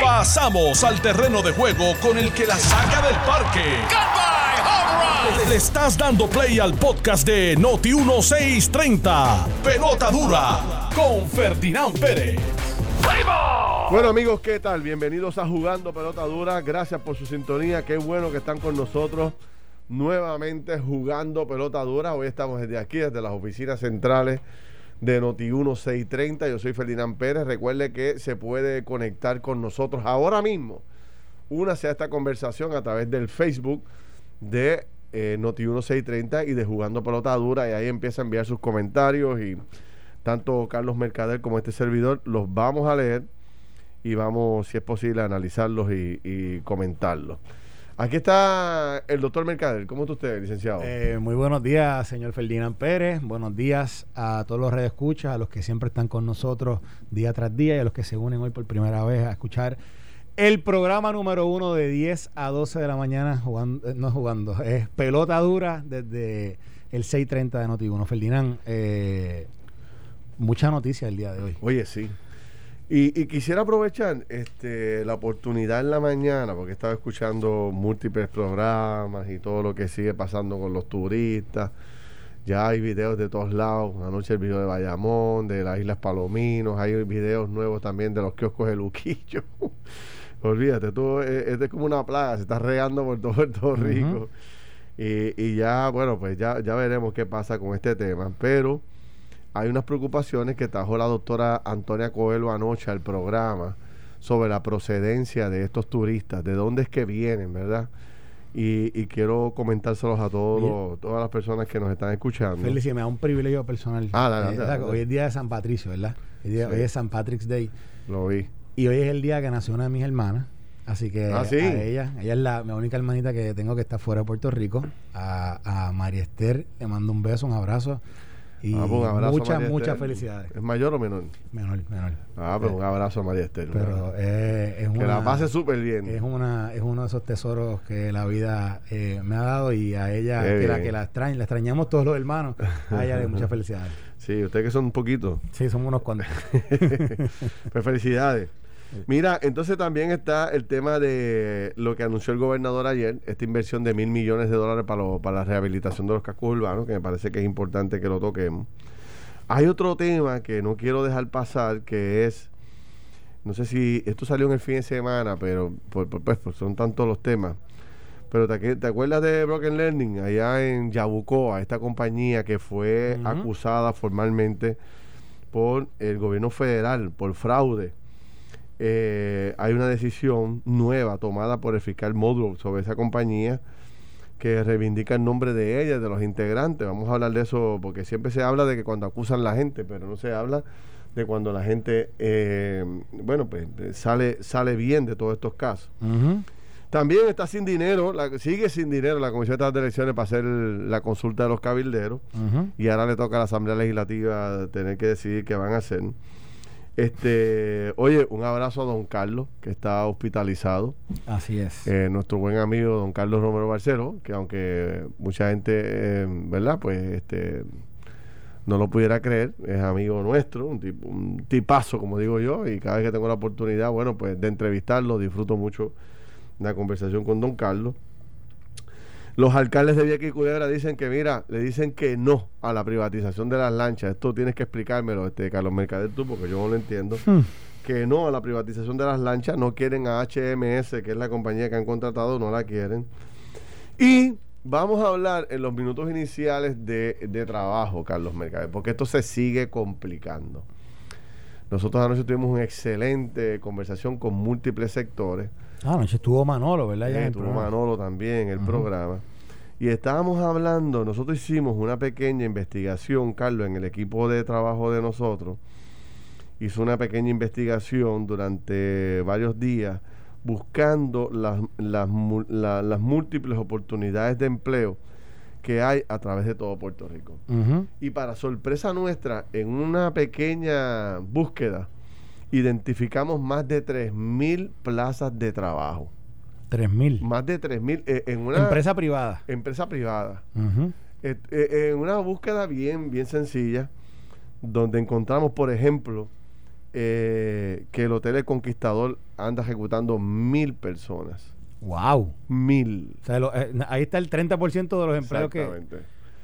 Pasamos al terreno de juego con el que la saca del parque. Le estás dando play al podcast de Noti 1630. Pelota dura con Ferdinand Pérez. Bueno amigos, ¿qué tal? Bienvenidos a Jugando Pelota Dura. Gracias por su sintonía. Qué bueno que están con nosotros nuevamente jugando Pelota Dura. Hoy estamos desde aquí, desde las oficinas centrales de Noti 1630. Yo soy Ferdinand Pérez. Recuerde que se puede conectar con nosotros ahora mismo. Únase a esta conversación a través del Facebook de eh, Noti 1630 y de Jugando Pelota Dura. Y ahí empieza a enviar sus comentarios y tanto Carlos Mercader como este servidor los vamos a leer y vamos, si es posible, a analizarlos y comentarlos. Aquí está el doctor Mercader. ¿Cómo está usted, licenciado? Eh, muy buenos días, señor Ferdinand Pérez. Buenos días a todos los escuchas, a los que siempre están con nosotros día tras día y a los que se unen hoy por primera vez a escuchar el programa número uno de 10 a 12 de la mañana, jugando, eh, no jugando, es pelota dura desde el 6.30 de Noti1. Ferdinand, eh, mucha noticia el día de hoy. Oye, sí. Y, y, quisiera aprovechar este, la oportunidad en la mañana, porque estaba escuchando múltiples programas y todo lo que sigue pasando con los turistas. Ya hay videos de todos lados. Anoche el video de Bayamón, de las Islas Palominos. Hay videos nuevos también de los kioscos de Luquillo. Olvídate, tú, es, es, como una plaga, se está regando por todo Puerto Rico. Uh -huh. y, y, ya, bueno, pues ya, ya veremos qué pasa con este tema. Pero hay unas preocupaciones que trajo la doctora Antonia Coelho anoche al programa sobre la procedencia de estos turistas, de dónde es que vienen, ¿verdad? Y, y quiero comentárselos a todos, todas las personas que nos están escuchando. Felicia, me da un privilegio personal. Ah, dale, dale, dale. Hoy es día de San Patricio, ¿verdad? Hoy, día, sí. hoy es San Patrick's Day. Lo vi. Y hoy es el día que nació una de mis hermanas. Así que ¿Ah, sí? a ella, ella es la mi única hermanita que tengo que está fuera de Puerto Rico. A, a María Esther le mando un beso, un abrazo. Y ah, pues un abrazo muchas, muchas felicidades. ¿Es mayor o menor? Menor, menor. Ah, pues eh, un abrazo a María Esther. Pero eh, es que una, la pase súper bien. Es, una, es uno de esos tesoros que la vida eh, me ha dado y a ella, que la, que la extraña, la extrañamos todos los hermanos, a ella le muchas felicidades. Sí, ustedes que son un poquito. Sí, somos unos cuantos. pues felicidades. Mira, entonces también está el tema de lo que anunció el gobernador ayer, esta inversión de mil millones de dólares para, lo, para la rehabilitación de los cascos urbanos, que me parece que es importante que lo toquemos. Hay otro tema que no quiero dejar pasar, que es, no sé si esto salió en el fin de semana, pero pues, pues, son tantos los temas. Pero ¿te, ¿te, acuerdas de Broken Learning? Allá en Yabucoa, esta compañía que fue uh -huh. acusada formalmente por el gobierno federal por fraude eh, hay una decisión nueva tomada por el fiscal Modrow sobre esa compañía que reivindica el nombre de ella, de los integrantes. Vamos a hablar de eso porque siempre se habla de que cuando acusan a la gente, pero no se habla de cuando la gente, eh, bueno, pues sale, sale bien de todos estos casos. Uh -huh. También está sin dinero, la, sigue sin dinero la Comisión de Elecciones para hacer la consulta de los cabilderos uh -huh. y ahora le toca a la Asamblea Legislativa tener que decidir qué van a hacer. Este, oye, un abrazo a don Carlos, que está hospitalizado. Así es. Eh, nuestro buen amigo don Carlos Romero Barcelo, que aunque mucha gente, eh, ¿verdad? Pues este no lo pudiera creer, es amigo nuestro, un, tipo, un tipazo, como digo yo, y cada vez que tengo la oportunidad, bueno, pues de entrevistarlo, disfruto mucho la conversación con don Carlos. Los alcaldes de Vieques y Culebra dicen que, mira, le dicen que no a la privatización de las lanchas. Esto tienes que explicármelo, este Carlos Mercader, tú, porque yo no lo entiendo. Hmm. Que no a la privatización de las lanchas, no quieren a HMS, que es la compañía que han contratado, no la quieren. Y vamos a hablar en los minutos iniciales de, de trabajo, Carlos Mercader, porque esto se sigue complicando. Nosotros anoche tuvimos una excelente conversación con múltiples sectores. Ah, anoche estuvo Manolo, ¿verdad? Ya estuvo Manolo también en el programa. Y estábamos hablando, nosotros hicimos una pequeña investigación, Carlos, en el equipo de trabajo de nosotros. Hizo una pequeña investigación durante varios días buscando las, las, la, las múltiples oportunidades de empleo que hay a través de todo Puerto Rico. Uh -huh. Y para sorpresa nuestra, en una pequeña búsqueda, identificamos más de 3.000 plazas de trabajo. 3.000. Más de 3.000 eh, en una empresa privada. Empresa privada. Uh -huh. eh, eh, en una búsqueda bien, bien sencilla, donde encontramos, por ejemplo, eh, que el Hotel El Conquistador anda ejecutando mil personas. ¡Wow! Mil. O sea, lo- ahí está el 30% de los empleos que... Exactamente.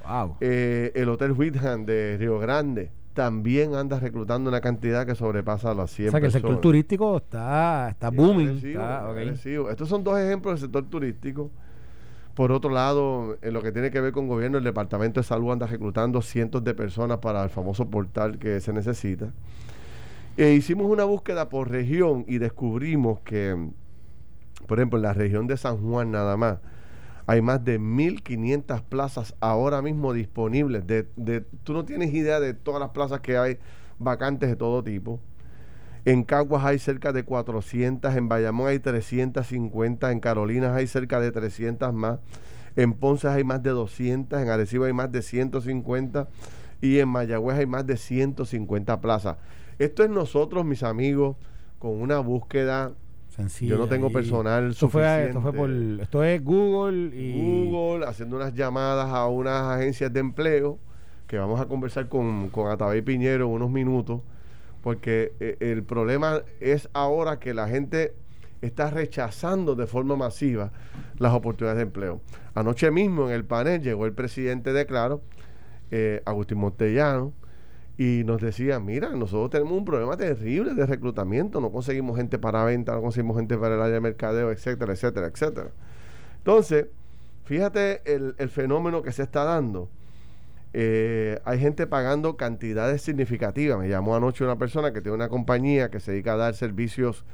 ¡Wow! Eh, el Hotel Whitham de Río Grande también anda reclutando una cantidad que sobrepasa las 100 o sea, que el sector turístico está, está booming. agresivo, está- ok. agresivo. Estos son dos ejemplos del sector turístico. Por otro lado, en lo que tiene que ver con gobierno, el Departamento de Salud anda reclutando cientos de personas para el famoso portal que se necesita. E hicimos una búsqueda por región y descubrimos que, por ejemplo, en la región de San Juan nada más, hay más de 1.500 plazas ahora mismo disponibles. Tú no tienes idea de todas las plazas que hay vacantes de todo tipo. En Caguas hay cerca de 400, en Bayamón hay 350, en Carolinas hay cerca de 300 más, en Ponce hay más de 200, en Arecibo hay más de 150 y en Mayagüez hay más de 150 plazas. Esto es nosotros, mis amigos, con una búsqueda. Yo no tengo personal Esto fue, esto fue por... suficiente. Esto es Google y... Google, haciendo unas llamadas a unas agencias de empleo, que vamos a conversar con, con Atabey Piñero en unos minutos, porque eh, el problema es ahora que la gente está rechazando de forma masiva las oportunidades de empleo. Anoche mismo en el panel llegó el presidente de Claro, eh, Agustín Montellano, y nos decía, mira, nosotros tenemos un problema terrible de reclutamiento, no conseguimos gente para venta, no conseguimos gente para el área de mercadeo, etcétera, etcétera, etcétera. Entonces, fíjate el, el fenómeno que se está dando. Eh, hay gente pagando cantidades significativas. Me llamó anoche una persona que tiene una compañía que se dedica a dar servicios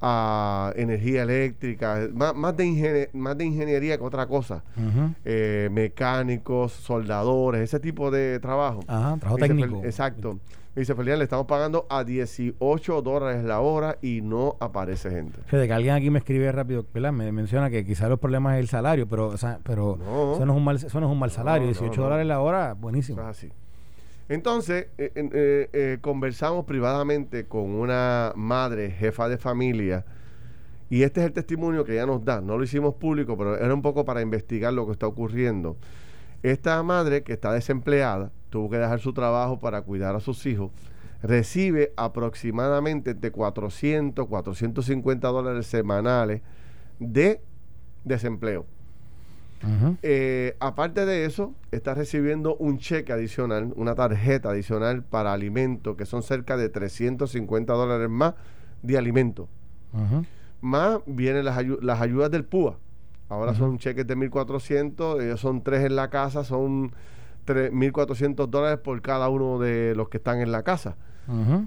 a energía eléctrica, más, más de, ingenie- más de ingeniería que otra cosa. Eh, mecánicos, soldadores, ese tipo de trabajo. Ajá, trabajo dice, técnico. Exacto. Me dice, Felián, le estamos pagando a 18 dólares la hora y no aparece gente. Fíjate que alguien aquí me escribe rápido, ¿verdad? Me menciona que quizás los problemas es el salario, pero, o sea, pero No. eso, no es un mal, eso no es un mal salario. No, 18 no, no. dólares la hora, Eso buenísimo. es así. Entonces, eh, eh, eh, conversamos privadamente con una madre, jefa de familia, y este es el testimonio que ella nos da. No lo hicimos público, pero era un poco para investigar lo que está ocurriendo. Esta madre, que está desempleada, tuvo que dejar su trabajo para cuidar a sus hijos, recibe aproximadamente entre 400, 450 dólares semanales de desempleo. Eh, aparte de eso, está recibiendo un cheque adicional, una tarjeta adicional para alimentos, que son cerca de 350 dólares más de alimentos. Ujú. Más vienen las, ayu- las ayudas del PUA. Ahora Ujú. son cheques de 1.400, ellos son tres en la casa, son tres- 1.400 dólares por cada uno de los que están en la casa.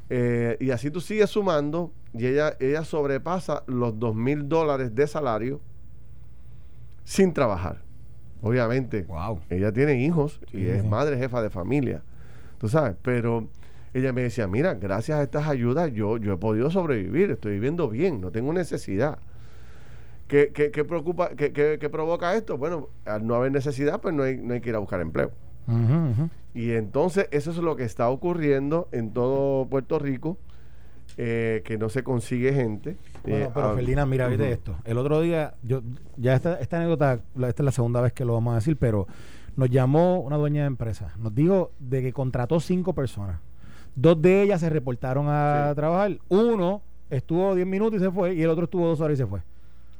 Eh, y así tú sigues sumando y ella, ella sobrepasa los 2.000 dólares de salario sin trabajar. Obviamente, Wow. ella tiene hijos Sí, y es sí. madre jefa de familia, tú sabes, pero ella me decía, mira, gracias a estas ayudas yo, yo he podido sobrevivir, estoy viviendo bien, no tengo necesidad. ¿Qué, qué- qué preocupa, qué, qué- qué provoca esto? Bueno, al no haber necesidad, pues no hay, no hay que ir a buscar empleo. Y entonces eso es lo que está ocurriendo en todo Puerto Rico, eh, que no se consigue gente. Bueno, Eh, pero ah, Felina, mira, viste esto. El otro día, yo ya esta, esta anécdota, la- esta es la segunda vez que lo vamos a decir, pero nos llamó una dueña de empresa. Nos dijo de que contrató cinco personas. Dos de ellas se reportaron a Sí. trabajar. Uno estuvo 10 minutos y se fue, y el otro estuvo dos horas y se fue.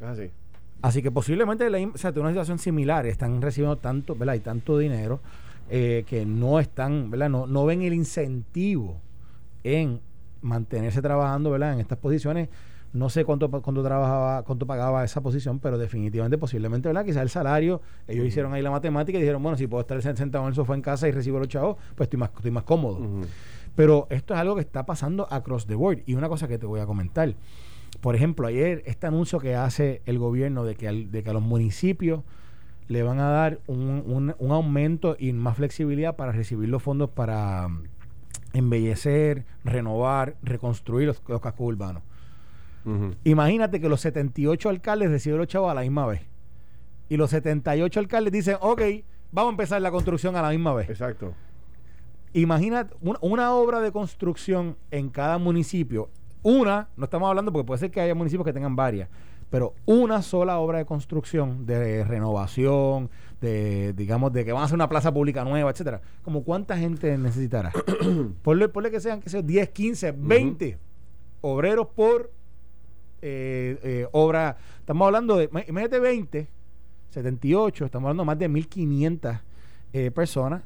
Es así. Así que posiblemente la, o sea, tiene una situación similar, están recibiendo tanto, ¿verdad? Y tanto dinero eh, que no están, ¿verdad? No, no ven el incentivo en mantenerse trabajando, ¿verdad? En estas posiciones. No sé cuánto, cuánto trabajaba, cuánto pagaba esa posición, pero definitivamente, posiblemente, ¿verdad? Quizás el salario, ellos hicieron ahí la matemática y dijeron, bueno, si puedo estar sentado en el sofá en casa y recibo los chavos, pues estoy más, estoy más cómodo. Pero esto es algo que está pasando across the board. Y una cosa que te voy a comentar. Por ejemplo, ayer este anuncio que hace el gobierno de que, al- de que a los municipios le van a dar un, un- un aumento y más flexibilidad para recibir los fondos para mm, embellecer, renovar, reconstruir los, los cascos urbanos. Imagínate que los 78 alcaldes reciben los chavos a la misma vez. Y los 78 alcaldes dicen, ok, vamos a empezar la construcción a la misma vez. Exacto. Imagina una, una obra de construcción en cada municipio. Una, no estamos hablando porque puede ser que haya municipios que tengan varias, pero una sola obra de construcción, de renovación, de, digamos, de que van a hacer una plaza pública nueva, etcétera, como cuánta gente necesitará. ponle, ponle que sean, que sean 10, 15, 20 obreros por eh, eh, obra. Estamos hablando de, imagínate 20, 78, estamos hablando de más de 1500 eh, personas.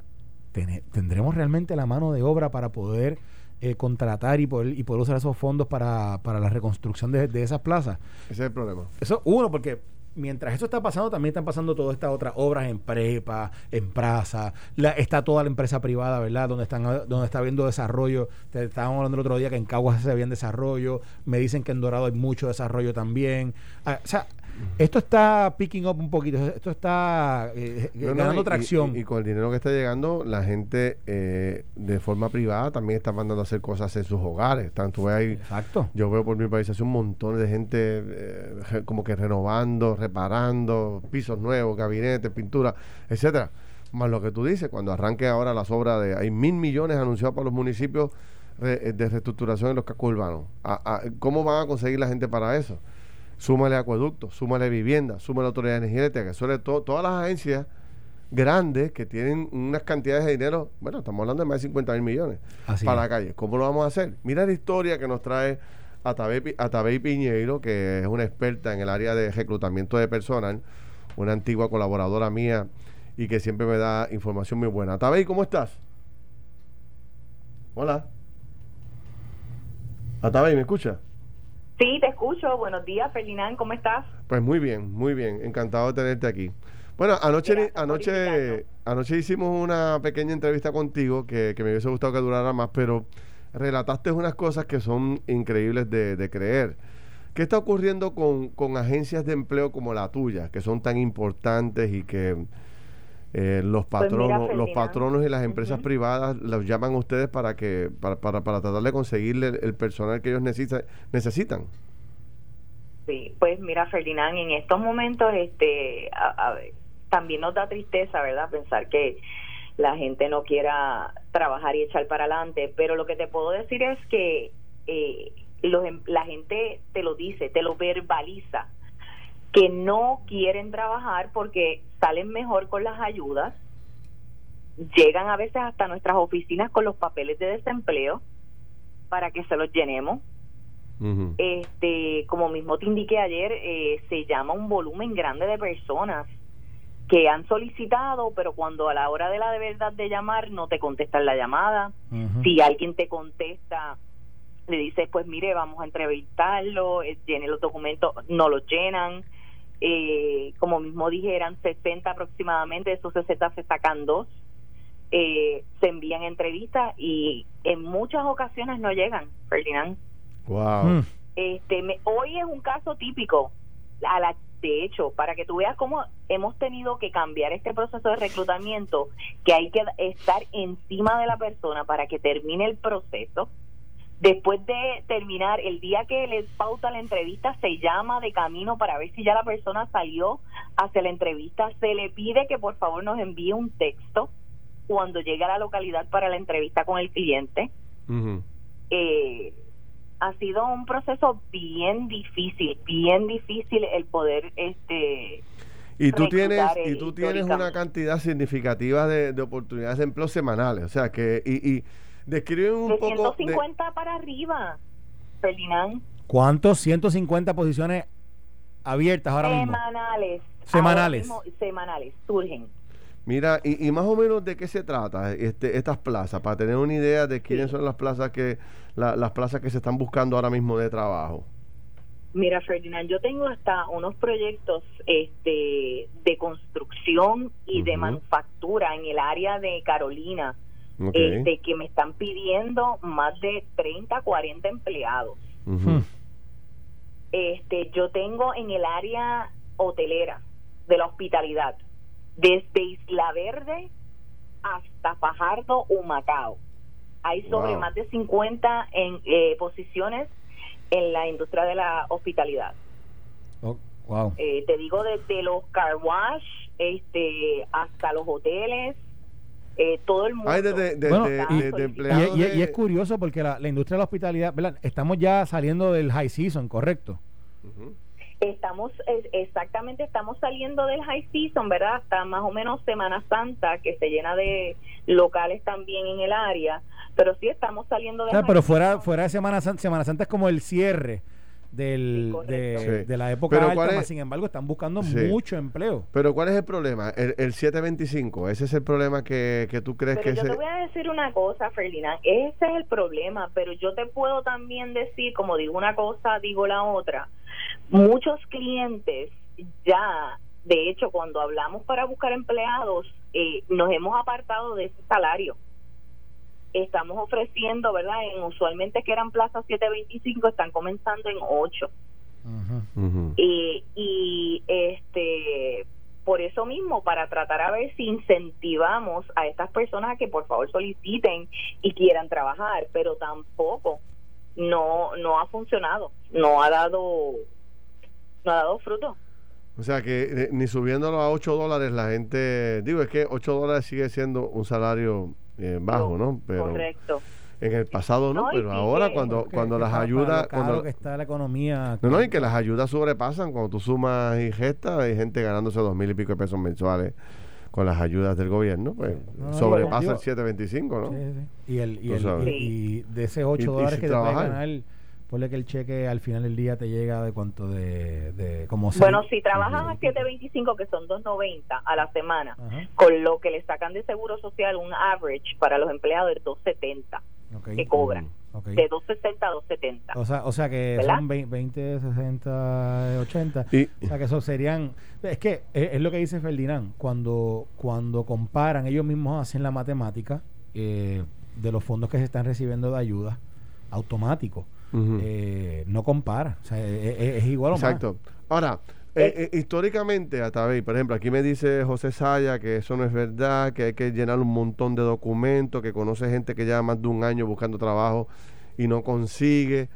tendremos realmente la mano de obra para poder eh, contratar y poder, y poder usar esos fondos para, para la reconstrucción de, de esas plazas. Ese es el problema. Eso, uno, porque mientras eso está pasando, también están pasando todas estas otras obras en prepa, en plaza, la, está toda la empresa privada, ¿verdad? Donde están donde está habiendo desarrollo. Te, estábamos hablando el otro día que en Caguas se había desarrollo, me dicen que en Dorado hay mucho desarrollo también. Ah, o sea, esto está picking up un poquito, esto está eh, ganando tracción. Y, con el dinero que está llegando, la gente eh, de forma privada también está mandando a hacer cosas en sus hogares. Tanto ahí, Exacto. Yo veo por mi país hace un montón de gente eh, como que renovando, reparando, pisos nuevos, gabinetes, pintura, etcétera. Más lo que tú dices, cuando arranque ahora las obras de... Hay mil millones anunciados para los municipios de reestructuración en los cascos urbanos. ¿Cómo van a conseguir la gente para eso? Súmale acueductos, súmale vivienda, súmale autoridad de energía eléctrica, sobre todo todas las agencias grandes que tienen unas cantidades de dinero, bueno, estamos hablando de más de 50 mil millones para la calle. ¿Cómo lo vamos a hacer? Mira la historia que nos trae Atabey, Piñeiro, que es una experta en el área de reclutamiento de personal, una antigua colaboradora mía y que siempre me da información muy buena. Atabey, ¿cómo estás? Hola. Atabey, ¿me escucha? Sí, te escucho. Buenos días, Ferdinand, ¿cómo estás? Pues muy bien, muy bien. Encantado de tenerte aquí. Bueno, anoche, anoche, anoche hicimos una pequeña entrevista contigo que, me hubiese gustado que durara más, pero relataste unas cosas que son increíbles de, creer. ¿Qué está ocurriendo con, con, agencias de empleo como la tuya, que son tan importantes y que eh, los pues patronos, los patronos y las empresas privadas los llaman a ustedes para que para, para, para tratar de conseguirle el, personal que ellos necesitan necesitan. Sí, pues mira Ferdinand, en estos momentos este también nos da tristeza, ¿verdad? Pensar que la gente no quiera trabajar y echar para adelante, pero lo que te puedo decir es que eh, los, em, la gente te lo dice, te lo verbaliza que no quieren trabajar porque salen mejor con las ayudas, llegan a veces hasta nuestras oficinas con los papeles de desempleo para que se los llenemos. Este, como mismo te indiqué ayer, eh, se llama un volumen grande de personas que han solicitado, pero cuando a la hora de la de verdad de llamar no te contestan la llamada. Si alguien te contesta, le dices, pues mire, vamos a entrevistarlo, eh, llene los documentos, no los llenan eh, como mismo dijeran, 60 aproximadamente, de esos 60 se sacan dos, eh, se envían entrevistas y en muchas ocasiones no llegan, Ferdinand. Wow. Hmm. Este, hoy es un caso típico. A la, de hecho, para que tú veas cómo hemos tenido que cambiar este proceso de reclutamiento, que hay que estar encima de la persona para que termine el proceso Después de terminar, el día que les pauta la entrevista, se llama de camino para ver si ya la persona salió hacia la entrevista. Se le pide que por favor nos envíe un texto cuando llegue a la localidad para la entrevista con el cliente. eh, ha sido un proceso bien difícil, bien difícil el poder este y tú tienes y tú tienes una cantidad significativa de, de, oportunidades de empleo semanales, o sea que y, y Describe un de poco. 150 para arriba, Ferdinand. ¿Cuántos? 150 posiciones abiertas ahora mismo. Semanales. Semanales. semanales, surgen. Mira, y, más o menos de qué se trata este, estas plazas, para tener una idea de quiénes son las plazas que las plazas que se están buscando ahora mismo de trabajo. Mira, Ferdinand, yo tengo hasta unos proyectos este, de construcción y de manufactura en el área de Carolina, este, que me están pidiendo más de 30, 40 empleados. Este, yo tengo en el área hotelera de la hospitalidad, desde Isla Verde hasta Fajardo, Humacao. Hay sobre más de 50 en, eh, posiciones en la industria de la hospitalidad. Oh, wow. Eh, te digo desde los car wash este, hasta los hoteles, eh, todo el mundo. y, es curioso porque la, industria de la hospitalidad, ¿verdad? estamos ya saliendo del high season, ¿correcto? Estamos, exactamente, estamos saliendo del high season, ¿verdad? Hasta más o menos Semana Santa, que se llena de locales también en el área, pero sí estamos saliendo del Pero fuera, fuera de Semana Santa, Semana Santa es como el cierre del, de, la época alta, sin embargo están buscando mucho empleo. Pero ¿cuál es el problema? El, 725, ese es el problema que, que tú crees pero que... Yo te voy a decir una cosa, Ferdinand, ese es el problema, pero yo te puedo también decir, como digo una cosa, digo la otra, muchos clientes ya, de hecho, cuando hablamos para buscar empleados, eh, nos hemos apartado de ese salario estamos ofreciendo, ¿verdad? En usualmente que eran plazas 725, están comenzando en 8. Y, y este por eso mismo, para tratar a ver si incentivamos a estas personas a que por favor soliciten y quieran trabajar, pero tampoco no no ha funcionado, no ha dado no ha dado fruto. O sea que eh, ni subiéndolo a 8 dólares la gente, digo, es que 8 dólares sigue siendo un salario eh, bajo, ¿no? Pero Correcto. En el pasado no, pero ahora cuando cuando las ayudas cuando que está la economía no no y que las ayudas sobrepasan cuando tú sumas y gestas hay gente ganándose dos mil y pico de pesos mensuales con las ayudas del gobierno pues sobrepasa el 725 no sí, sí. y el y, el, y, de ese 8 dólares que te puede ganar Ponle que el cheque al final del día te llega de cuánto de, de como Bueno, si trabajas a 7.25 que son 2.90 a la semana, con lo que le sacan de seguro social un average para los empleados de 2.70 que cobran. De 2.60 a 2.70. O sea, o sea que son 20, 60, 80. o sea que eso serían... Es que es, lo que dice Ferdinand. Cuando, cuando comparan, ellos mismos hacen la matemática eh, de los fondos que se están recibiendo de ayuda automático eh, no compara. O sea, e, e, es, igual o Exacto. Ahora, eh, eh, históricamente, a través, por ejemplo, aquí me dice José Saya que eso no es verdad, que hay que llenar un montón de documentos, que conoce gente que lleva más de un año buscando trabajo y no consigue.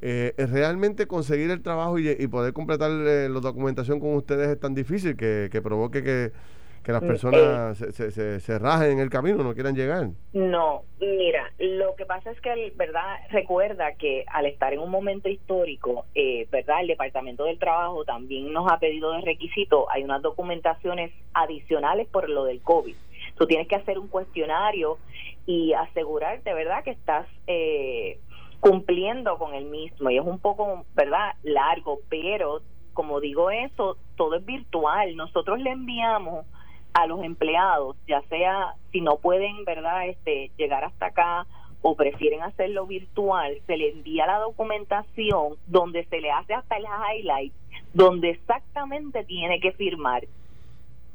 realmente conseguir el trabajo y, poder completar la documentación con ustedes es tan difícil que provoque que que las mm, personas eh, se, se, se, rajen en el camino, no quieran llegar. No, mira, lo que pasa es que, ¿verdad? Recuerda que al estar en un momento histórico, eh, ¿verdad? El Departamento del Trabajo también nos ha pedido de requisito, hay unas documentaciones adicionales por lo del COVID. Tú tienes que hacer un cuestionario y asegurarte, ¿verdad? Que estás... Eh, cumpliendo con el mismo y es un poco, ¿verdad? Largo, pero como digo eso, todo es virtual. Nosotros le enviamos a los empleados, ya sea si no pueden, ¿verdad?, este llegar hasta acá o prefieren hacerlo virtual, se le envía la documentación donde se le hace hasta el highlight, donde exactamente tiene que firmar.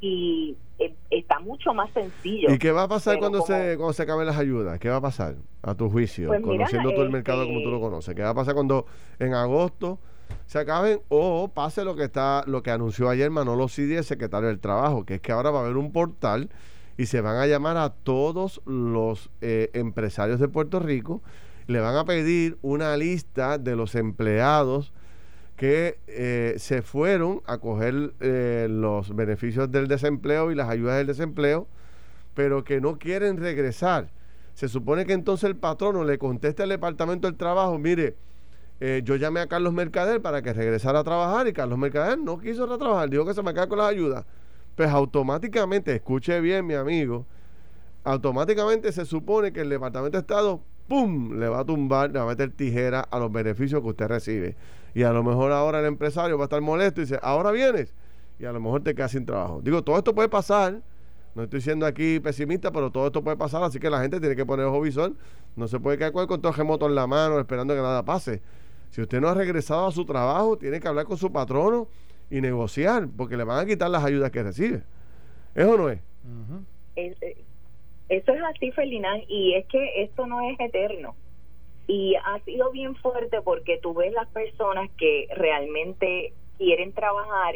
Y eh, está mucho más sencillo. ¿Y qué va a pasar cuando se cuando se acaben las ayudas? ¿Qué va a pasar a tu juicio, pues conociendo todo el mercado como tú lo este conoces? ¿Qué va a pasar cuando en agosto se acaben o pase lo que está lo que anunció ayer Manolo Cidi, el secretario del Trabajo, que es que ahora va a haber un portal y se van a llamar a todos los eh, empresarios de Puerto Rico, le van a pedir una lista de los empleados que eh, se fueron a coger eh, los beneficios del desempleo y las ayudas del desempleo, pero que no quieren regresar. Se supone que entonces el patrono le conteste al Departamento del Trabajo, mire, eh, yo llamé a Carlos Mercader para que regresara a trabajar y Carlos Mercader no quiso trabajar, dijo que se me cae con las ayudas. Pues automáticamente, escuche bien mi amigo, automáticamente se supone que el Departamento de Estado, ¡pum!, le va a tumbar, le va a meter tijera a los beneficios que usted recibe. Y a lo mejor ahora el empresario va a estar molesto y dice, ahora vienes. Y a lo mejor te quedas sin trabajo. Digo, todo esto puede pasar. No estoy siendo aquí pesimista, pero todo esto puede pasar. Así que la gente tiene que poner ojo visor. No se puede quedar con el remoto en la mano esperando que nada pase. Si usted no ha regresado a su trabajo, tiene que hablar con su patrono y negociar, porque le van a quitar las ayudas que recibe. ¿Eso no es? Eh, eso es así, Ferdinand, y es que esto no es eterno. Y ha sido bien fuerte porque tú ves las personas que realmente quieren trabajar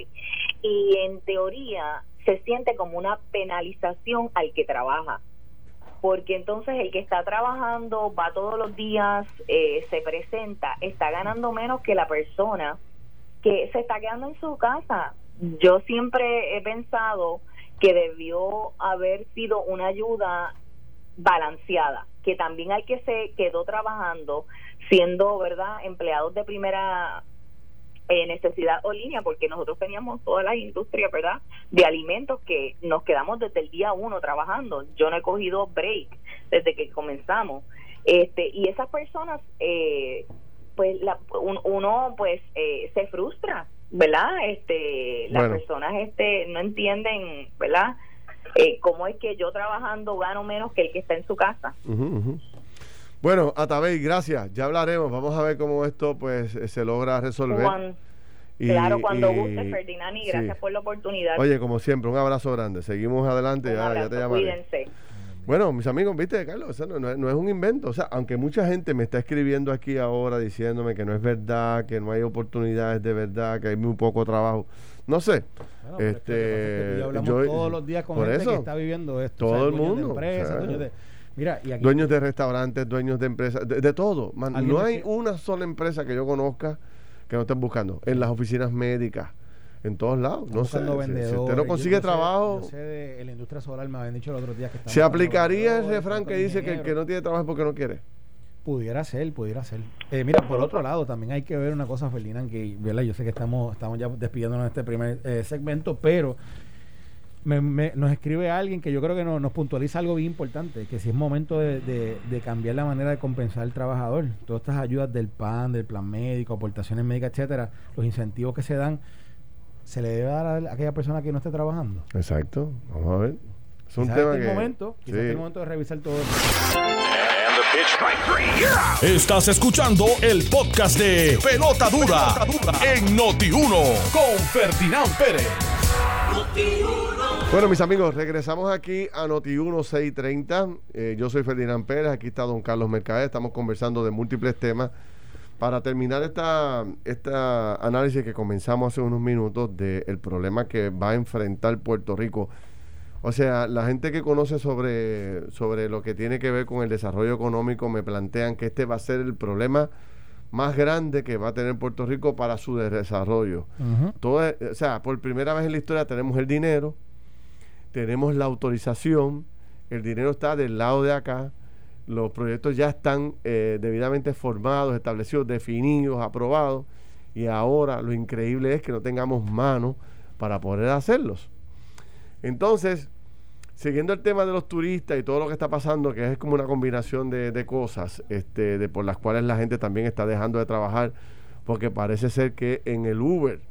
y en teoría se siente como una penalización al que trabaja porque entonces el que está trabajando va todos los días, eh, se presenta, está ganando menos que la persona que se está quedando en su casa. Yo siempre he pensado que debió haber sido una ayuda balanceada, que también al que se quedó trabajando, siendo, ¿verdad?, empleados de primera eh, necesidad o línea, porque nosotros teníamos todas las industrias, ¿verdad?, de alimentos que nos quedamos desde el día uno trabajando. Yo no he cogido break desde que comenzamos. Este, y esas personas, eh, pues la, uno pues eh, se frustra, ¿verdad? Este, las personas este no entienden, ¿verdad? Eh, cómo es que yo trabajando gano menos que el que está en su casa. Bueno, Atabey, gracias. Ya hablaremos. Vamos a ver cómo esto pues se logra resolver. claro, cuando guste, Ferdinand, y gracias por la oportunidad. Oye, como siempre, un abrazo grande. Seguimos adelante. ya, te llamaré. Cuídense. Bueno, mis amigos, viste, Carlos, no, es, un invento. O sea, aunque mucha gente me está escribiendo aquí ahora diciéndome que no es verdad, que no hay oportunidades de verdad, que hay muy poco trabajo. No sé. este, yo todos los días con gente que está viviendo esto. Todo el mundo. Dueños, de, restaurantes, dueños de empresas, de, todo. no hay una sola empresa que yo conozca que no estén buscando. En las oficinas médicas en todos lados. No sé. Si, usted no consigue trabajo. sé de la industria solar, me habían dicho el otro día que ¿Se aplicaría ese refrán que dice que el que no tiene trabajo es porque no quiere? Pudiera ser, pudiera ser. Eh, mira, por otro lado, también hay que ver una cosa, Ferdinand, que ¿verdad? yo sé que estamos, estamos ya despidiéndonos de este primer eh, segmento, pero nos escribe alguien que yo creo que nos, puntualiza algo bien importante, que si es momento de, de, cambiar la manera de compensar al trabajador, todas estas ayudas del PAN, del plan médico, aportaciones médicas, etcétera, los incentivos que se dan, se le debe dar a aquella persona que no esté trabajando. Exacto, vamos a ver. Es un tema este que... momento, quizás es el momento de revisar todo Estás escuchando el podcast de Pelota Dura, en Noti1 con Ferdinand Pérez. Bueno, mis amigos, regresamos aquí a Noti1 630. Eh, yo soy Ferdinand Pérez, aquí está don Carlos Mercader. Estamos conversando de múltiples temas para terminar esta, esta análisis que comenzamos hace unos minutos del problema que va a enfrentar Puerto Rico. O sea, la gente que conoce sobre, sobre lo que tiene que ver con el desarrollo económico me plantean que este va a ser el problema más grande que va a tener Puerto Rico para su desarrollo. Todo o sea, por primera vez en la historia tenemos el dinero, tenemos la autorización, el dinero está del lado de acá, los proyectos ya están eh, debidamente formados, establecidos, definidos, aprobados, y ahora lo increíble es que no tengamos manos para poder hacerlos. Entonces, siguiendo el tema de los turistas y todo lo que está pasando, que es como una combinación de, cosas este, de por las cuales la gente también está dejando de trabajar, porque parece ser que en el Uber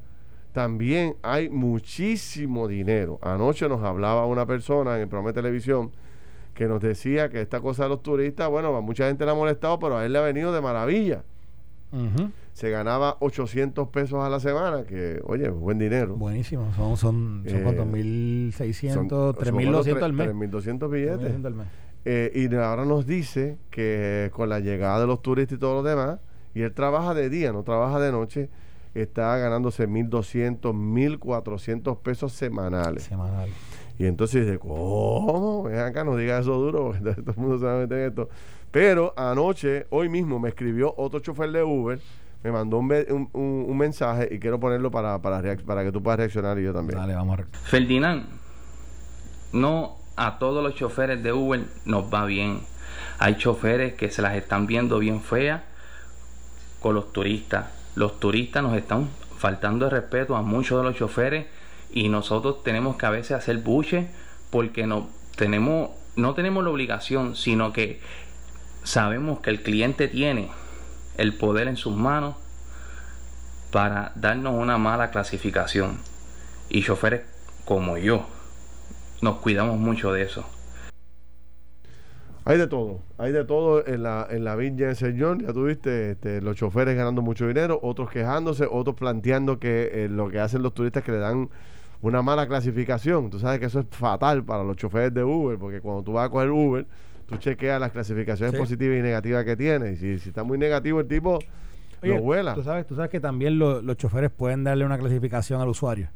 también hay muchísimo dinero. Anoche nos hablaba una persona en el programa de televisión, que nos decía que esta cosa de los turistas, bueno, a mucha gente le ha molestado, pero a él le ha venido de maravilla. Se ganaba 800 pesos a la semana, que, oye, buen dinero. Buenísimo, son, son, son 1.600, 3.200 al mes. 3.200 billetes. Al mes. Eh, y ahora nos dice que con la llegada de los turistas y todo lo demás, y él trabaja de día, no trabaja de noche, está ganándose 1.200, 1.400 pesos semanales. Semanales. Y entonces dice, ¿cómo? Ven acá, no diga eso duro, todo el mundo se va a meter en esto. Pero anoche, hoy mismo, me escribió otro chofer de Uber, me mandó un, un, mensaje y quiero ponerlo para, para, para que tú puedas reaccionar y yo también. Dale, vamos a Ferdinand, no a todos los choferes de Uber nos va bien. Hay choferes que se las están viendo bien feas con los turistas. Los turistas nos están faltando de respeto a muchos de los choferes y nosotros tenemos que a veces hacer buche porque no tenemos, no tenemos la obligación, sino que sabemos que el cliente tiene el poder en sus manos para darnos una mala clasificación. Y choferes como yo nos cuidamos mucho de eso. Hay de todo, hay de todo en la, en la Villa del Señor. Ya tuviste este, los choferes ganando mucho dinero, otros quejándose, otros planteando que eh, lo que hacen los turistas que le dan una mala clasificación. Tú sabes que eso es fatal para los choferes de Uber, porque cuando tú vas a coger Uber, tú chequeas las clasificaciones positivas y negativas que tiene. Y si, si está muy negativo, el tipo lo vuela. Tú sabes, tú sabes que también los choferes pueden darle una clasificación al usuario.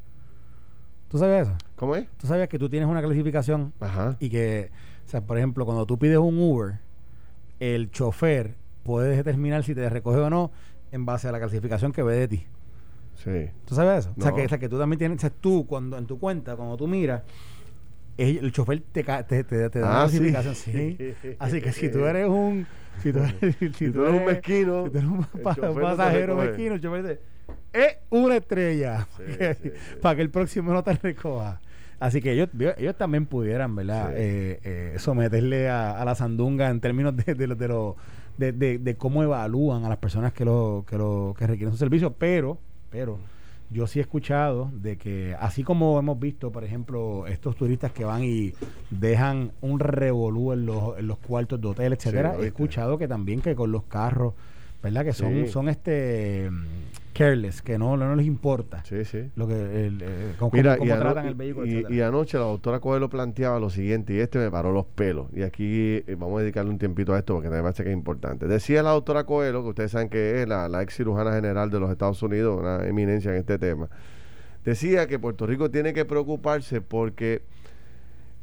¿Tú sabes eso? ¿Cómo es? Tú sabes que tú tienes una clasificación y que, o sea, por ejemplo, cuando tú pides un Uber, el chofer puede determinar si te recoge o no en base a la clasificación que ve de ti. Sí. ¿Tú sabes eso? O, sea, que, que tú también tienes, o sea, tú cuando en tu cuenta, cuando tú miras, el chofer te, te, te, da ah, clasificación. Sí. Así que si tú eres un, Si tú, si tú eres un mezquino, si tú eres un el pa- chofer no te pasajero mezquino, el chofer dice, es una estrella Sí, que- para que el próximo no te recoja. Así que ellos, ellos también pudieran, ¿verdad? Sí. Eh, eh, someterle a, a la sandunga en términos de, de, de, lo- de, cómo evalúan a las personas que lo, que lo que requieren su servicio, pero, pero yo sí he escuchado de que así como hemos visto, por ejemplo, estos turistas que van y dejan un revolú en los, en los cuartos de hotel, etcétera, he escuchado que también que con los carros, ¿verdad? Que son, Sí. son este careless, que no, no les importa Sí, sí. lo que el, eh, cómo, Mira, cómo tratan el vehículo, y- anoche la doctora Coelho planteaba lo siguiente, y este me paró los pelos. Y aquí eh, vamos a dedicarle un tiempito a esto porque me parece que es importante. Decía la doctora Coelho, que ustedes saben que es la, la ex cirujana general de los Estados Unidos, una eminencia en este tema. Decía que Puerto Rico tiene que preocuparse porque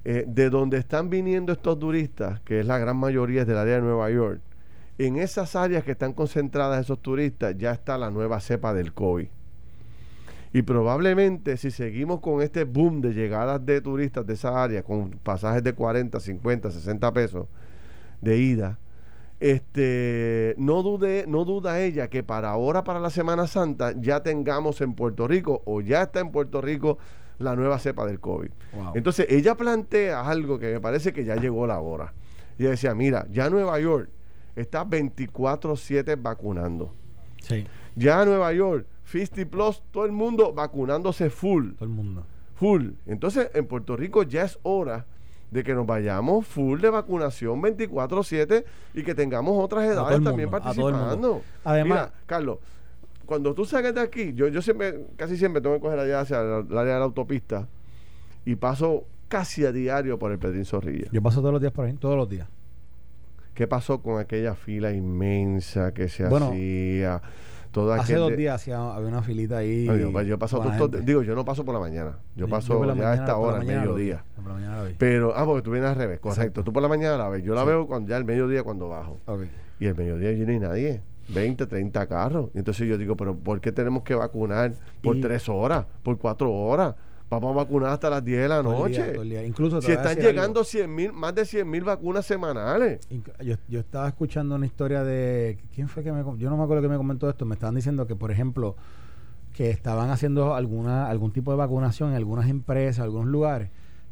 eh, de donde están viniendo estos turistas, que es la gran mayoría es del área de Nueva York, en esas áreas que están concentradas esos turistas ya está la nueva cepa del COVID. Y probablemente si seguimos con este boom de llegadas de turistas de esa área, con pasajes de 40, 50, 60 pesos de ida, este no dude, no duda ella que para ahora, para la Semana Santa, ya tengamos en Puerto Rico o ya está en Puerto Rico la nueva cepa del COVID. Wow. Entonces ella plantea algo que me parece que ya llegó la hora. Ella decía, mira, ya Nueva York está 24/7 vacunando. sí, Ya Nueva York, 50 Plus, todo el mundo vacunándose full, todo el mundo. full. Entonces en Puerto Rico ya es hora de que nos vayamos full de vacunación 24/7 y que tengamos otras edades también participando. Además- Mira, Carlos, cuando tú salgas de aquí, yo, yo siempre, casi siempre tengo que coger allá hacia el, el área de la autopista y paso casi a diario por el Pedrín Zorrilla. Yo paso todos los días por ahí, todos los días. ¿Qué pasó con aquella fila inmensa que se Bueno, hacía? Hace dos de- días hacía- había una filita ahí. Yo, yo paso gente. digo, yo no paso por la mañana, yo paso ya a esta hora, al mediodía. Pero, ah, porque tú vienes al revés, correcto. Exacto. Tú por la mañana la ves, yo la Sí. veo cuando ya el mediodía cuando bajo. Y el mediodía allí no hay nadie. 20, 30 carros. Y entonces yo digo, pero ¿por qué tenemos que vacunar por Y- tres horas, por cuatro horas? Vamos a vacunar hasta las 10 de la día, noche. el día. Incluso Si están llegando 100 mil, más de 100 mil vacunas semanales. Yo, yo estaba escuchando una historia de. ¿Quién fue que me.? Yo no me acuerdo que me comentó esto. Me estaban diciendo que, por ejemplo, que estaban haciendo alguna algún tipo de vacunación en algunas empresas, algunos lugares,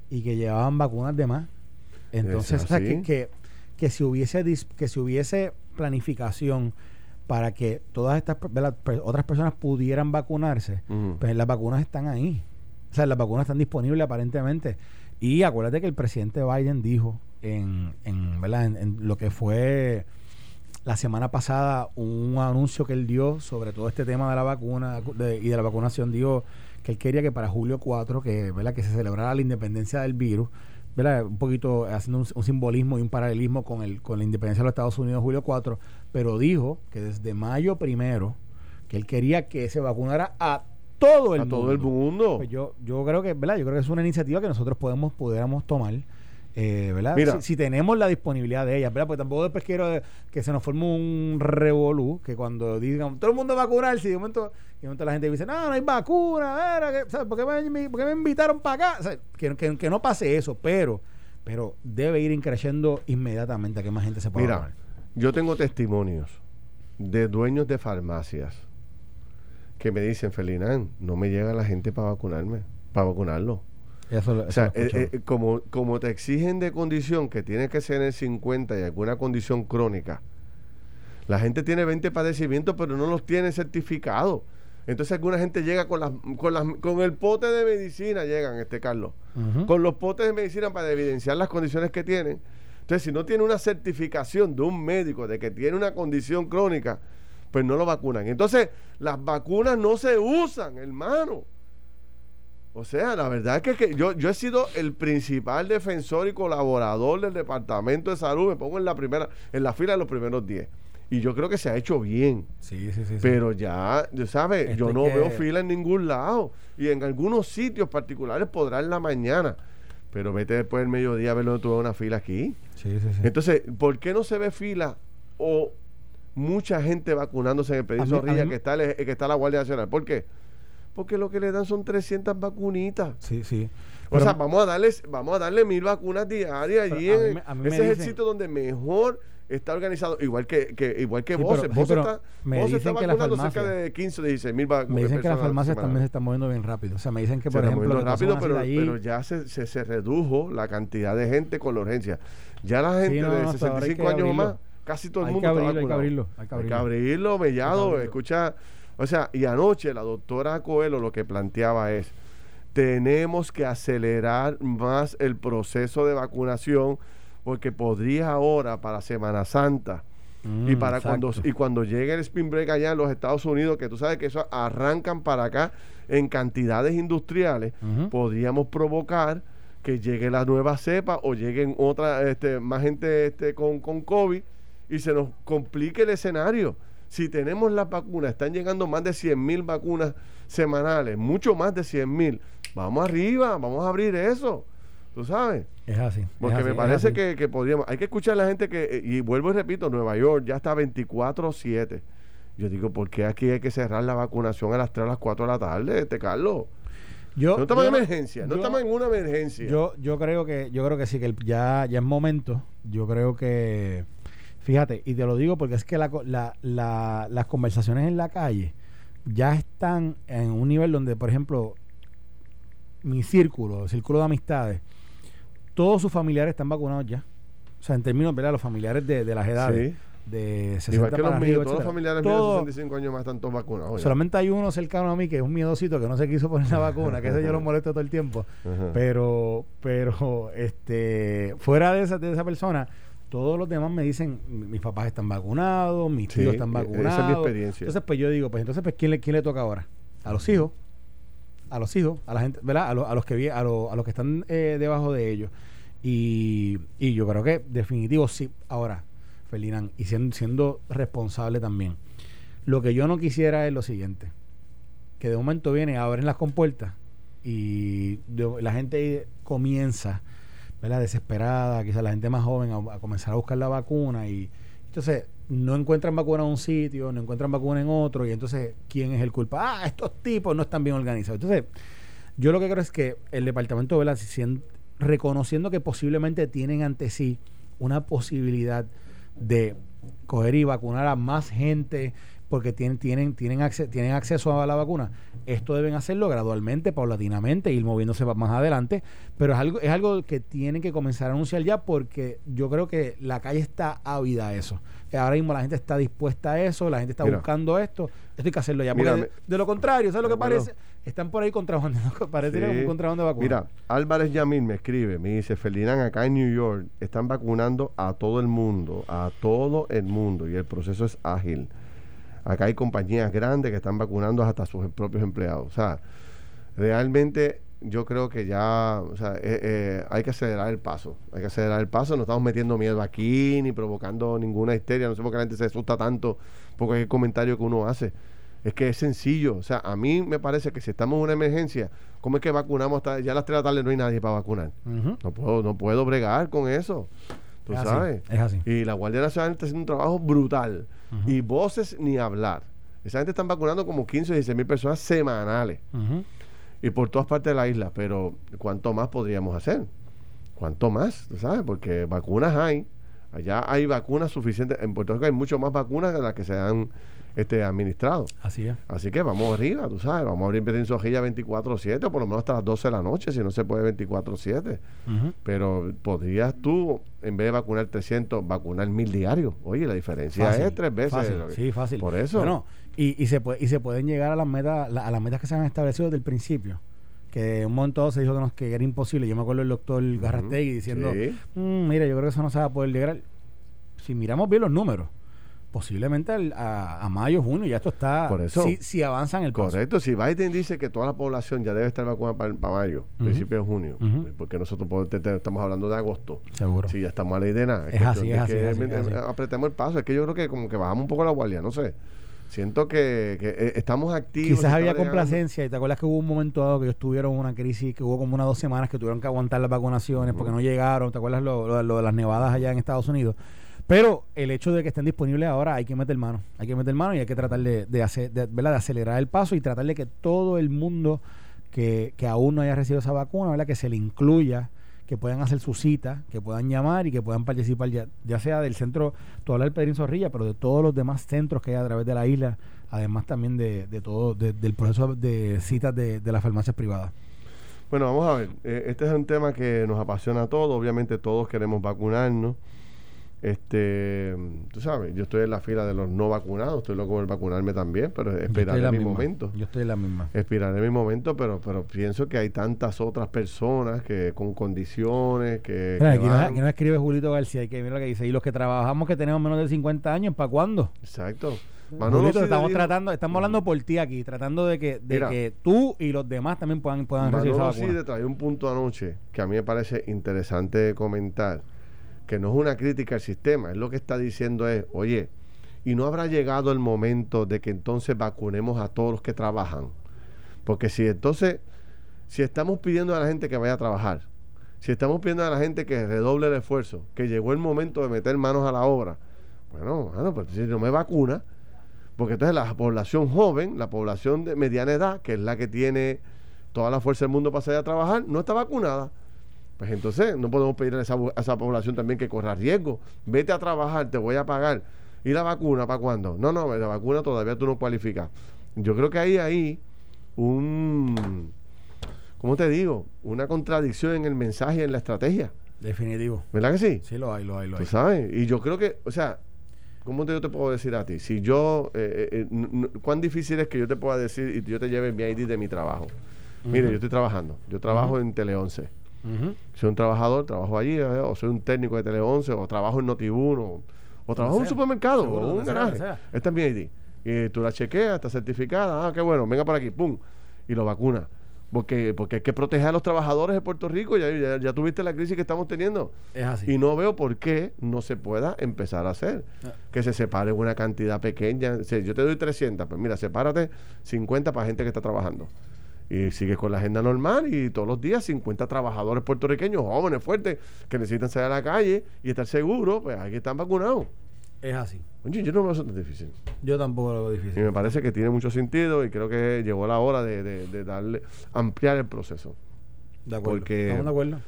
y que llevaban vacunas de más. Entonces, ¿Es o sea, que, que, que si hubiese dis- que si hubiese planificación para que todas estas otras personas pudieran vacunarse, pues las vacunas están ahí. O sea, las vacunas están disponibles aparentemente. Y acuérdate que el presidente Biden dijo en, en, ¿verdad? en, lo que fue la semana pasada un anuncio que él dio sobre todo este tema de la vacuna y de la vacunación. Dijo que él quería que para julio 4, que, ¿verdad? que se celebrara la independencia del virus, ¿verdad? un poquito haciendo un, un simbolismo y un paralelismo con, el, con la independencia de los Estados Unidos julio 4, pero dijo que desde mayo primero, que él quería que se vacunara a todo el a mundo. todo el mundo. Pues yo, yo creo que, ¿verdad? Yo creo que es una iniciativa que nosotros podemos, pudiéramos tomar, eh, ¿verdad? Mira. Si, si tenemos la disponibilidad de ellas, ¿verdad? Porque tampoco después quiero que se nos forme un revolú, que cuando digan, todo el mundo va a vacunarse, y de momento, y de momento la gente dice, no, no hay vacuna, era que, ¿sabes? ¿Por, qué me, por qué me invitaron para acá? O sea, que, que- que no pase eso, pero, pero debe ir creciendo inmediatamente a que más gente se pueda Mira, yo tengo testimonios de dueños de farmacias que me dicen, Felinán, no me llega la gente para vacunarme, para vacunarlo. Eso, lo- O sea, eh, eh, como, como te exigen de condición que tiene que ser en el 50 y alguna condición crónica, la gente tiene 20 padecimientos, pero no los tiene certificados. Entonces alguna gente llega con las, con las, con el pote de medicina, llegan, este Carlos, con los potes de medicina para evidenciar las condiciones que tienen. Entonces, si no tiene una certificación de un médico de que tiene una condición crónica, pues no lo vacunan. Entonces, las vacunas no se usan, hermano. O sea, la verdad es que, que yo, yo he sido el principal defensor y colaborador del Departamento de Salud. Me pongo en la primera, en la fila de los primeros 10. Y yo creo que se ha hecho bien. Sí, sí, sí. sí. Pero ya, ya ¿sabes? Yo no que- veo fila en ningún lado. Y en algunos sitios particulares podrá en la mañana. Pero vete después del mediodía a ver donde tú ves una fila aquí. Sí, sí, sí. Entonces, ¿por qué no se ve fila o mucha gente vacunándose en el Pedro Zorrilla que está, el- que está la Guardia Nacional? ¿Por qué? Porque lo que le dan son 300 vacunitas. sí, sí. O Pero- sea, vamos a darle, vamos a darle mil vacunas diarias Pero allí a en mí ese es el dicen- sitio donde mejor está organizado igual que, que igual que vos. vos está, me dicen que la farmacia, cerca de 15 o 16 mil Me dicen que las farmacias también se están moviendo bien rápido. O sea, me dicen que, por ejemplo, rápido, pero, pero ya se, se, se, redujo la cantidad de gente con la urgencia. Ya la gente de 65 años o más, casi todo el mundo está vacunado. Hay que abrirlo, hay que abrirlo. Hay que abrirlo, mellado, escucha. O sea, y anoche la doctora Coelho lo que planteaba es, tenemos que acelerar más el proceso de vacunación porque podría ahora para Semana Santa y mm, para cuando y cuando llegue el spring break allá en los Estados Unidos, que tú sabes que eso arrancan para acá en cantidades industriales, podríamos provocar que llegue la nueva cepa o lleguen otra este, más gente este, con, con COVID y se nos complique el escenario. Si tenemos las vacunas, están llegando más de 100 mil vacunas semanales, mucho más de 100 mil. Vamos arriba, vamos a abrir eso. ¿Tú sabes? Es así. Porque me parece que, podríamos. Hay que escuchar a la gente que. Y vuelvo y repito: Nueva York ya está 24-7. Yo digo, ¿por qué aquí hay que cerrar la vacunación a las 3 a las 4 de la tarde, este Carlos? Yo, no estamos en emergencia, no estamos en una emergencia. Yo, yo creo que, yo creo que sí, que ya, ya es momento. Yo creo que, fíjate, y te lo digo porque es que la, la, las conversaciones en la calle ya están en un nivel donde, por ejemplo, mi círculo, el círculo de amistades, todos sus familiares están vacunados ya. O sea, en términos, ¿verdad? Los familiares de, las edades. De 60 Igual que los míos, todos los familiares míos de 65 años más están todos vacunados. Solamente hay uno cercano a mí que es un miedosito que no se quiso poner la vacuna, que ese yo lo molesto todo el tiempo. Pero, pero, este, fuera de esa, de esa persona, todos los demás me dicen, mis papás están vacunados, mis tíos están vacunados. Esa es mi experiencia. Entonces, pues yo digo, pues entonces, pues, ¿quién le, quién le toca ahora? A los hijos a los hijos, a la gente, ¿verdad? A, a los que a, a los que están eh, debajo de ellos. Y, y, yo creo que definitivo sí. Ahora, Ferdinand, y siendo, siendo responsable también. Lo que yo no quisiera es lo siguiente. Que de momento viene, abren las compuertas y la gente comienza, ¿verdad? Desesperada, quizás la gente más joven a comenzar a buscar la vacuna y entonces no encuentran vacuna en un sitio, no encuentran vacuna en otro, y entonces, ¿quién es el culpable? Ah, estos tipos no están bien organizados. Entonces, yo lo que creo es que el departamento de reconociendo que posiblemente tienen ante sí una posibilidad de coger y vacunar a más gente porque tienen, tienen, tienen, tienen acceso a la vacuna. Esto deben hacerlo gradualmente, paulatinamente, ir moviéndose más adelante, pero es algo, es algo que tienen que comenzar a anunciar ya porque yo creo que la calle está ávida a eso. Ahora mismo la gente está dispuesta a eso, la gente está buscando esto, esto hay que hacerlo ya. de lo contrario, ¿sabes lo que parece? Están por ahí contrabandeando, parece como un contrabando de vacuna. Mira, Álvarez Yamil me escribe, me dice, Ferdinand, acá en New York están vacunando a todo el mundo, a todo el mundo, y el proceso es ágil. Acá hay compañías grandes que están vacunando hasta sus propios empleados. O sea, realmente yo creo que ya o sea, eh, eh, hay que acelerar el paso. Hay que acelerar el paso. No estamos metiendo miedo aquí ni provocando ninguna histeria. No sé por qué la gente se asusta tanto porque es el comentario que uno hace. Es que es sencillo. O sea, a mí me parece que si estamos en una emergencia, ¿cómo es que vacunamos hasta ya a las 3 de la tarde no hay nadie para vacunar? no, puedo, no puedo bregar con eso. Tú sabes. es así. Y la Guardia Nacional está haciendo un trabajo brutal. Y voces ni hablar. Esa gente están vacunando como 15 o 16 mil personas semanales. Y por todas partes de la isla. Pero ¿cuánto más podríamos hacer? ¿Cuánto más? ¿Tú sabes? Porque vacunas hay. Allá hay vacunas suficientes. En Puerto Rico hay mucho más vacunas de las que se han este, administrado. Así es. Así que vamos arriba, tú sabes. Vamos a abrir Península 24-7 o por lo menos hasta las 12 de la noche, si no se puede 24-7. Pero podrías tú, en vez de vacunar 300, vacunar mil diarios. Oye, la diferencia es tres veces. sí, fácil. Por eso. Bueno, y, y, se puede, y se pueden llegar a las metas a las metas que se han establecido desde el principio que un momento se dijo que, era imposible. Yo me acuerdo del doctor Garrastegui diciendo, mm, mira, yo creo que eso no se va a poder llegar. Si miramos bien los números, posiblemente a, mayo, junio, ya esto está. Por eso, si, si avanzan el paso. Correcto, si Biden dice que toda la población ya debe estar vacunada para, mayo, principio de junio, porque nosotros estamos hablando de agosto. Seguro. Si ya estamos a la idea Es, así, es, así, Apretemos el paso, es que yo creo que como que bajamos un poco la guardia, no sé. Siento que, eh, estamos activos. Quizás había complacencia. Y te acuerdas que hubo un momento dado que ellos tuvieron una crisis, que hubo como unas dos semanas que tuvieron que aguantar las vacunaciones porque no llegaron. ¿Te acuerdas lo, lo, de las nevadas allá en Estados Unidos? Pero el hecho de que estén disponibles ahora hay que meter mano. Hay que meter mano y hay que tratar de, hacer, de, de acelerar el paso y tratar de que todo el mundo que, que aún no haya recibido esa vacuna, ¿verdad? que se le incluya que puedan hacer su cita, que puedan llamar y que puedan participar ya, ya sea del centro, tú hablas del Pedrín Zorrilla, pero de todos los demás centros que hay a través de la isla, además también de, de todo, del proceso de citas de, de las farmacias privadas. Bueno, vamos a ver. Eh, este es un tema que nos apasiona a todos. Obviamente todos queremos vacunarnos. Este, tú sabes, yo estoy en la fila de los no vacunados, estoy loco por vacunarme también, pero esperaré mi momento. Yo estoy en la misma. Esperaré mi momento, pero pero pienso que hay tantas otras personas que con condiciones que... aquí, no, escribe Julito García, hay que mira lo que dice, y los que trabajamos que tenemos menos de 50 años, ¿para cuándo? Exacto. Julito, estamos tratando, estamos hablando por ti aquí, tratando de que, de que tú y los demás también puedan, puedan recibir esa vacuna. sí te trae un punto anoche que a mí me parece interesante comentar que no es una crítica al sistema, es lo que está diciendo es, oye, y no habrá llegado el momento de que entonces vacunemos a todos los que trabajan. Porque si entonces, si estamos pidiendo a la gente que vaya a trabajar, si estamos pidiendo a la gente que redoble el esfuerzo, que llegó el momento de meter manos a la obra, bueno, bueno pues si no me vacuna, porque entonces la población joven, la población de mediana edad, que es la que tiene toda la fuerza del mundo para salir a trabajar, no está vacunada. Pues entonces no podemos pedir a esa, a esa población también que corra riesgo. Vete a trabajar, te voy a pagar. ¿Y la vacuna para cuándo? No, no, la vacuna todavía tú no cualificas. Yo creo que hay ahí un, ¿cómo te digo? Una contradicción en el mensaje y en la estrategia. Definitivo. ¿Verdad que sí? Sí, lo hay, lo hay, lo hay. Tú sabes, y yo creo que, o sea, ¿cómo te, yo te puedo decir a ti? Si yo, eh, eh, eh, ¿cuán difícil es que yo te pueda decir y yo te lleve mi ID de mi trabajo? Mire, yo estoy trabajando. Yo trabajo en Tele 11 soy un trabajador, trabajo allí, eh, o soy un técnico de Tele 11, o trabajo en Notibuno, o, trabajo en un supermercado, o un garaje. Esta es mi ID. Y tú la chequeas, está certificada, ah, qué bueno, venga por aquí, pum, y lo vacuna. Porque, porque hay que proteger a los trabajadores de Puerto Rico, ya, ya, tuviste la crisis que estamos teniendo. Es así. Y no veo por qué no se pueda empezar a hacer. Ah. Que se separe una cantidad pequeña. yo te doy 300, pues mira, sepárate 50 para gente que está trabajando y sigue con la agenda normal y todos los días 50 trabajadores puertorriqueños, jóvenes, fuertes, que necesitan salir a la calle y estar seguros, pues hay que estar vacunados. Es así. Oye, yo no lo veo tan difícil. Yo tampoco lo veo difícil. Y me parece que tiene mucho sentido y creo que llegó la hora de, darle, ampliar el proceso. De acuerdo. Estamos de acuerdo.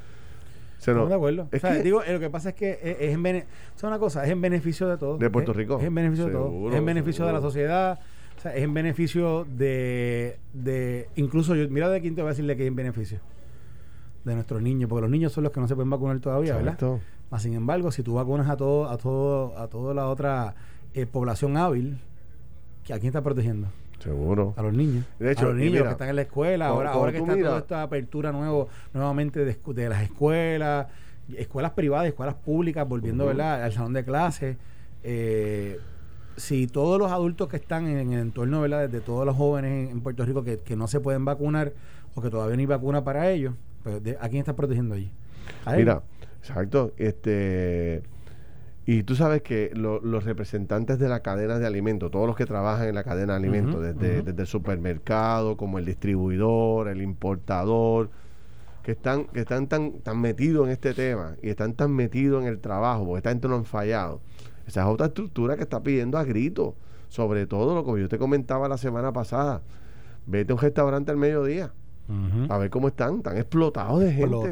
Estamos de acuerdo. o sea, digo, lo que pasa es que es, en beneficio, una cosa, es en beneficio de todos. De Puerto Rico. Es, en beneficio de todos. Es en beneficio de la sociedad o sea, es en beneficio de, de incluso yo, mira de quién te voy a decirle que es en beneficio. De nuestros niños, porque los niños son los que no se pueden vacunar todavía, ¿verdad? Más sin embargo, si tú vacunas a todo, a todo, a toda la otra eh, población hábil, ¿a quién está protegiendo? Seguro. A los niños. De hecho, a los niños que están en la escuela. ahora, ahora que está toda esta apertura nuevo, nuevamente de, de, las escuelas, escuelas privadas, escuelas públicas, volviendo ¿verdad? al salón de clase. Eh, si todos los adultos que están en el entorno, ¿verdad? De todos los jóvenes en, Puerto Rico que, no se pueden vacunar o que todavía no hay vacuna para ellos, pues, ¿a quién está protegiendo allí? Mira, exacto. Este y tú sabes que los representantes de la cadena de alimentos, todos los que trabajan en la cadena de alimentos, desde, desde, el supermercado, como el distribuidor, el importador, que están, que están tan, tan metidos en este tema y están tan metidos en el trabajo, porque esta gente no han fallado esa es otra estructura que está pidiendo a gritos. Sobre todo lo que yo te comentaba la semana pasada. Vete a un restaurante al mediodía. A ver cómo están. Están explotados de gente.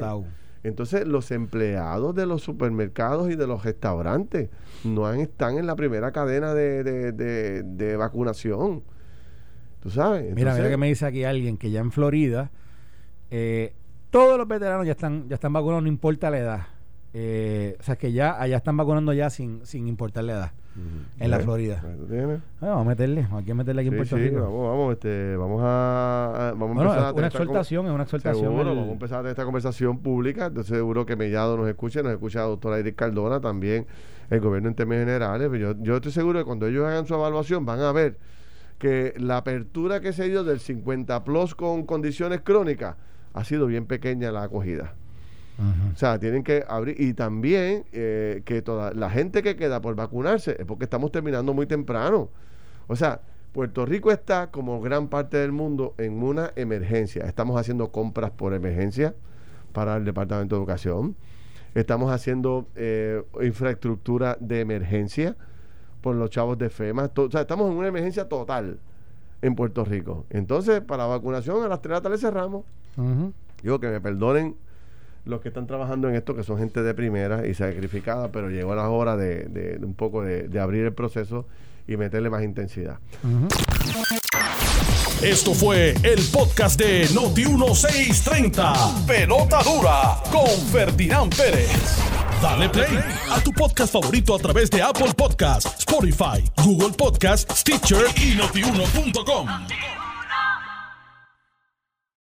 Entonces, los empleados de los supermercados y de los restaurantes no están en la primera cadena de, vacunación. ¿Tú sabes? mira, mira que me dice aquí alguien que ya en Florida eh, todos los veteranos ya están, ya están vacunados, no importa la edad. Eh, o sea, que ya allá están vacunando ya sin, sin importar la edad. En la Florida. Ah, vamos a meterle, hay que meterle aquí en Puerto Rico. Vamos, vamos, este, vamos a, vamos a empezar a una exhortación, es una exhortación. Seguro, vamos a empezar a tener esta conversación pública. Entonces, seguro que Mellado nos escuche, nos escucha la doctora Edith Cardona también, el gobierno en términos generales. Yo, yo estoy seguro que cuando ellos hagan su evaluación van a ver que la apertura que se dio del 50 plus con condiciones crónicas ha sido bien pequeña la acogida. O sea, tienen que abrir. Y también eh, que toda la gente que queda por vacunarse es porque estamos terminando muy temprano. O sea, Puerto Rico está, como gran parte del mundo, en una emergencia. Estamos haciendo compras por emergencia para el Departamento de Educación. Estamos haciendo eh, infraestructura de emergencia por los chavos de FEMA. o sea, estamos en una emergencia total en Puerto Rico. Entonces, para la vacunación, a las 3 de la tarde cerramos. Digo que me perdonen los que están trabajando en esto, que son gente de primera y sacrificada, pero llegó la hora de, un poco de abrir el proceso y meterle más intensidad. Esto fue el podcast de Noti1630. Pelota dura con Ferdinand Pérez. Dale play a tu podcast favorito a través de Apple Podcasts, Spotify, Google Podcasts, Stitcher y notiuno.com.